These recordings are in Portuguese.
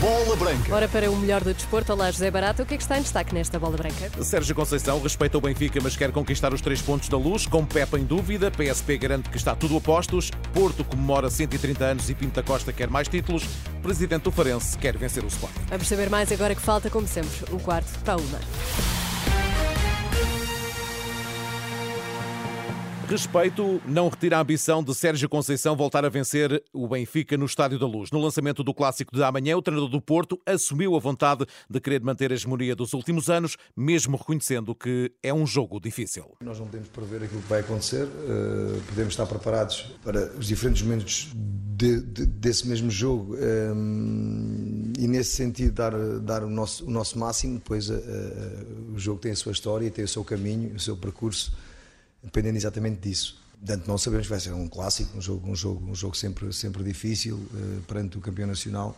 Bola Branca. Ora, para o melhor do desporto, olá José Barata, o que é que está em destaque nesta bola branca? Sérgio Conceição respeita o Benfica, mas quer conquistar os três pontos da luz, com Pepa em dúvida. PSP garante que está tudo a postos. Porto comemora 130 anos e Pinta Costa quer mais títulos. Presidente do Farense quer vencer o Sport. Vamos saber mais agora que falta, como sempre, um quarto para uma. Respeito não retira a ambição de Sérgio Conceição voltar a vencer o Benfica no Estádio da Luz. No lançamento do clássico de amanhã, o treinador do Porto assumiu a vontade de querer manter a hegemonia dos últimos anos, mesmo reconhecendo que é um jogo difícil. Nós não podemos prever aquilo que vai acontecer, uh, podemos estar preparados para os diferentes momentos de, de, desse mesmo jogo um, e, nesse sentido, dar, dar o, nosso, o nosso máximo. Depois, uh, uh, o jogo tem a sua história, tem o seu caminho, o seu percurso dependendo exatamente disso. Portanto, não sabemos que vai ser um clássico, um jogo, um jogo, um jogo sempre, sempre difícil uh, perante o campeão nacional.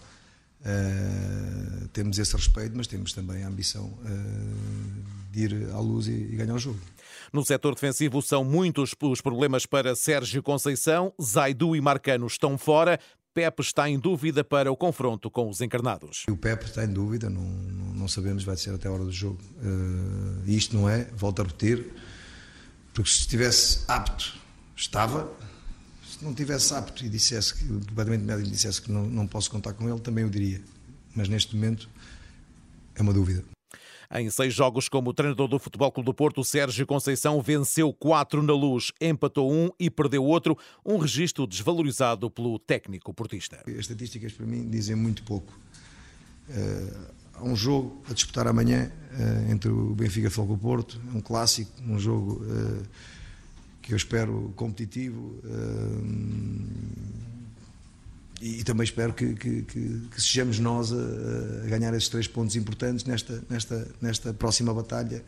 Uh, temos esse respeito, mas temos também a ambição uh, de ir à luz e, e, ganhar o jogo. No setor defensivo são muitos os problemas para Sérgio Conceição, Zaidu e Marcano estão fora. Pepe está em dúvida para o confronto com os encarnados. O Pepe está em dúvida, não, não sabemos, vai ser até a hora do jogo. Uh, isto não é, volto a repetir, porque se estivesse apto, estava. Se não estivesse apto e dissesse que o departamento médico dissesse que não, não posso contar com ele, também o diria. Mas neste momento é uma dúvida. Em seis jogos como treinador do Futebol Clube do Porto, Sérgio Conceição venceu quatro na luz, empatou um e perdeu outro, um registro desvalorizado pelo técnico portista. As estatísticas para mim dizem muito pouco. Uh, há um jogo a disputar amanhã uh, entre o Benfica e o Porto, é um clássico, um jogo uh, que eu espero competitivo uh, e, e, também espero que, que, que, que sejamos nós a, a, ganhar esses três pontos importantes nesta, nesta, nesta próxima batalha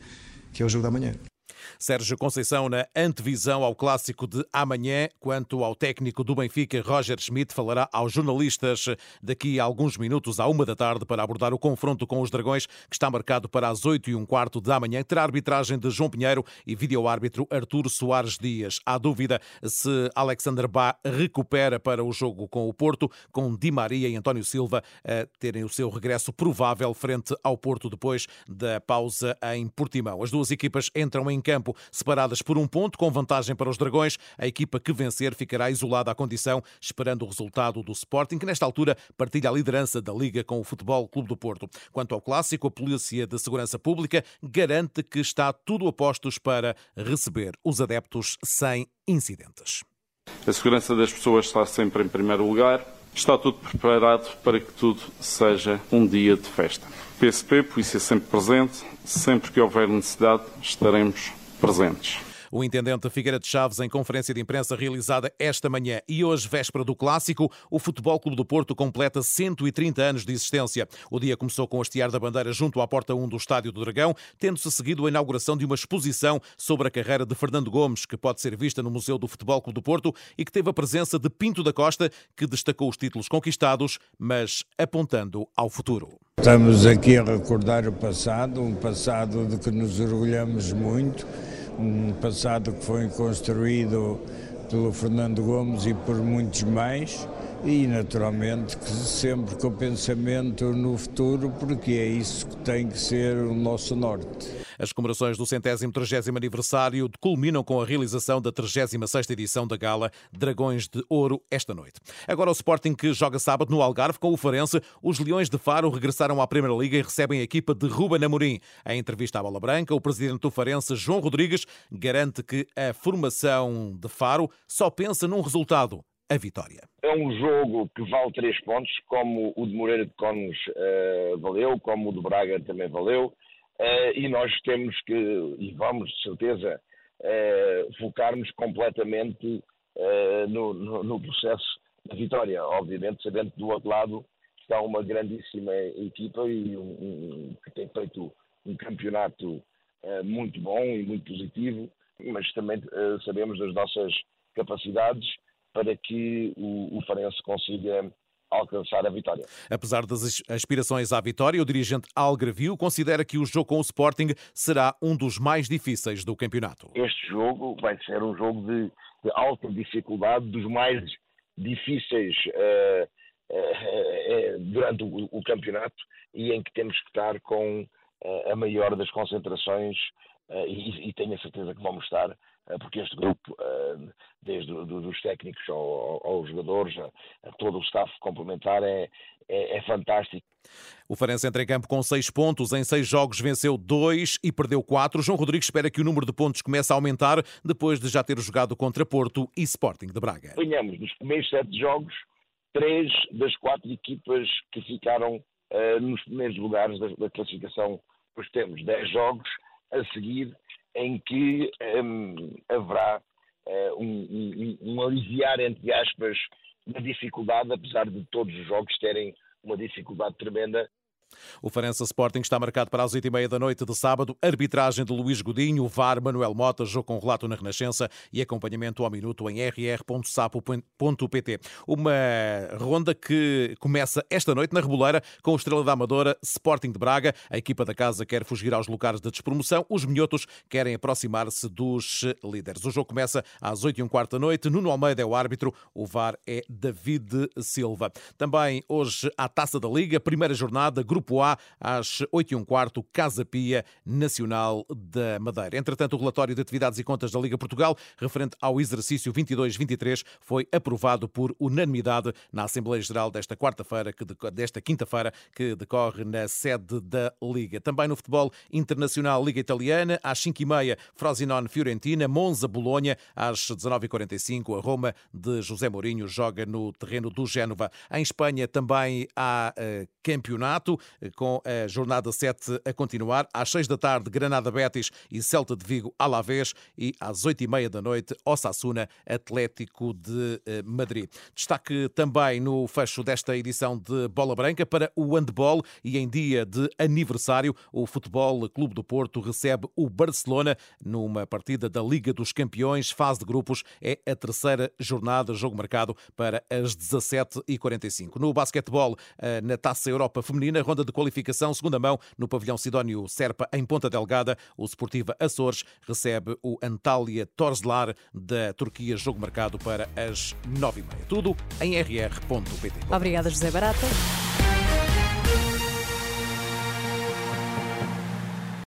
que é o jogo da manhã. Sérgio Conceição na antevisão ao clássico de amanhã. Quanto ao técnico do Benfica, Roger Schmidt, falará aos jornalistas daqui a alguns minutos, à uma da tarde, para abordar o confronto com os Dragões, que está marcado para as oito e um quarto da manhã. Terá arbitragem de João Pinheiro e vídeo-árbitro Arturo Soares Dias. Há dúvida se Alexander Bá recupera para o jogo com o Porto, com Di Maria e António Silva a terem o seu regresso provável frente ao Porto depois da pausa em Portimão. As duas equipas entram em campo separadas por um ponto, com vantagem para os Dragões. A equipa que vencer ficará isolada à condição, esperando o resultado do Sporting, que nesta altura partilha a liderança da Liga com o Futebol Clube do Porto. Quanto ao clássico, a Polícia de Segurança Pública garante que está tudo a postos para receber os adeptos sem incidentes. A segurança das pessoas está sempre em primeiro lugar. Está tudo preparado para que tudo seja um dia de festa. PSP, Polícia sempre presente, sempre que houver necessidade, estaremos presentes. O intendente Figueira de Chaves, em conferência de imprensa realizada esta manhã e hoje, véspera do clássico, o Futebol Clube do Porto completa 130 anos de existência. O dia começou com o hastear da bandeira junto à porta 1 do Estádio do Dragão, tendo-se seguido a inauguração de uma exposição sobre a carreira de Fernando Gomes, que pode ser vista no Museu do Futebol Clube do Porto e que teve a presença de Pinto da Costa, que destacou os títulos conquistados, mas apontando ao futuro. Estamos aqui a recordar o passado, um passado de que nos orgulhamos muito um passado que foi construído pelo Fernando Gomes e por muitos mais e naturalmente que sempre com o pensamento no futuro, porque é isso que tem que ser o nosso norte. As comemorações do centésimo trigésimo aniversário culminam com a realização da 36 edição da gala Dragões de Ouro esta noite. Agora o Sporting que joga sábado no Algarve com o Farense, os Leões de Faro regressaram à Primeira Liga e recebem a equipa de Ruben Amorim. Em entrevista à Bola Branca, o presidente do Farense, João Rodrigues, garante que a formação de Faro só pensa num resultado, a vitória. É um jogo que vale três pontos, como o de Moreira de Conos uh, valeu, como o de Braga também valeu. Uh, e nós temos que, e vamos de certeza, uh, focar-nos completamente uh, no, no, no, processo da vitória. Obviamente, sabendo que do outro lado está uma grandíssima equipa e um, um, que tem feito um campeonato muito bom e muito positivo, mas também sabemos das nossas capacidades para que o, o Farense consiga alcançar a vitória. Apesar das aspirações à vitória, o dirigente Algravio considera que o jogo com o Sporting será um dos mais difíceis do campeonato. Este jogo vai ser um jogo de, de alta dificuldade, dos mais difíceis uh, uh, durante o, o, campeonato e em que temos que estar com uh, a maior das concentrações uh, e, e, tenho a certeza que vamos estar, uh, porque este grupo, desde do, dos técnicos ao, aos jogadores, a, a, todo o staff complementar, é, é, é fantástico. O Farense entra em campo com seis pontos. Em seis jogos venceu dois e perdeu quatro. João Rodrigues espera que o número de pontos comece a aumentar depois de já ter jogado contra Porto e Sporting de Braga. Ganhamos nos primeiros sete jogos três das quatro equipas que ficaram uh, nos primeiros lugares da, da, classificação. Pois temos dez jogos a seguir em que um, haverá uh, um, um, um aliviar, entre aspas, da dificuldade, apesar de todos os jogos terem uma dificuldade tremenda o Farense Sporting está marcado para as 8h30 da noite de sábado. Arbitragem de Luís Godinho, VAR Manuel Mota, jogo com relato na Renascença e acompanhamento ao minuto em rr.sapo.pt. Uma ronda que começa esta noite na Reboleira com o Estrela da Amadora Sporting de Braga. A equipa da casa quer fugir aos lugares de despromoção. Os minhotos querem aproximar-se dos líderes. O jogo começa às 8h15 da noite. Nuno Almeida é o árbitro. O VAR é David Silva. Também hoje a Taça da Liga, primeira jornada, grupo Grupo A, às 8 e um quarto, Casa Pia Nacional da Madeira. Entretanto, o relatório de atividades e contas da Liga Portugal, referente ao exercício 22-23, foi aprovado por unanimidade na Assembleia Geral desta quarta-feira, desta quinta-feira, que decorre na sede da Liga. Também no futebol internacional, Liga Italiana, às 5h30, Frosinone Fiorentina, Monza Bolonha, às 19h45, a Roma de José Mourinho joga no terreno do Génova. Em Espanha também há uh, campeonato com a jornada 7 a continuar. Às 6 da tarde, Granada Betis e Celta de Vigo Alavés e às 8 e meia da noite, Osasuna Atlético de eh, Madrid. Destaque também no fecho desta edição de Bola Branca para o handball e em dia de aniversário, o Futebol Clube do Porto recebe o Barcelona numa partida da Liga dos Campeões, fase de grupos. É a terceira jornada, jogo marcado para as 17h45. No basquetebol, eh, na Taça Europa Feminina, ronda de qualificação, segunda mão, no pavilhão Sidónio Serpa, em Ponta Delgada. O Sportiva Açores recebe o Antália Torzlar da Turquia, jogo marcado para as nove e meia. Tudo em rr.pt. Obrigada, José Barata.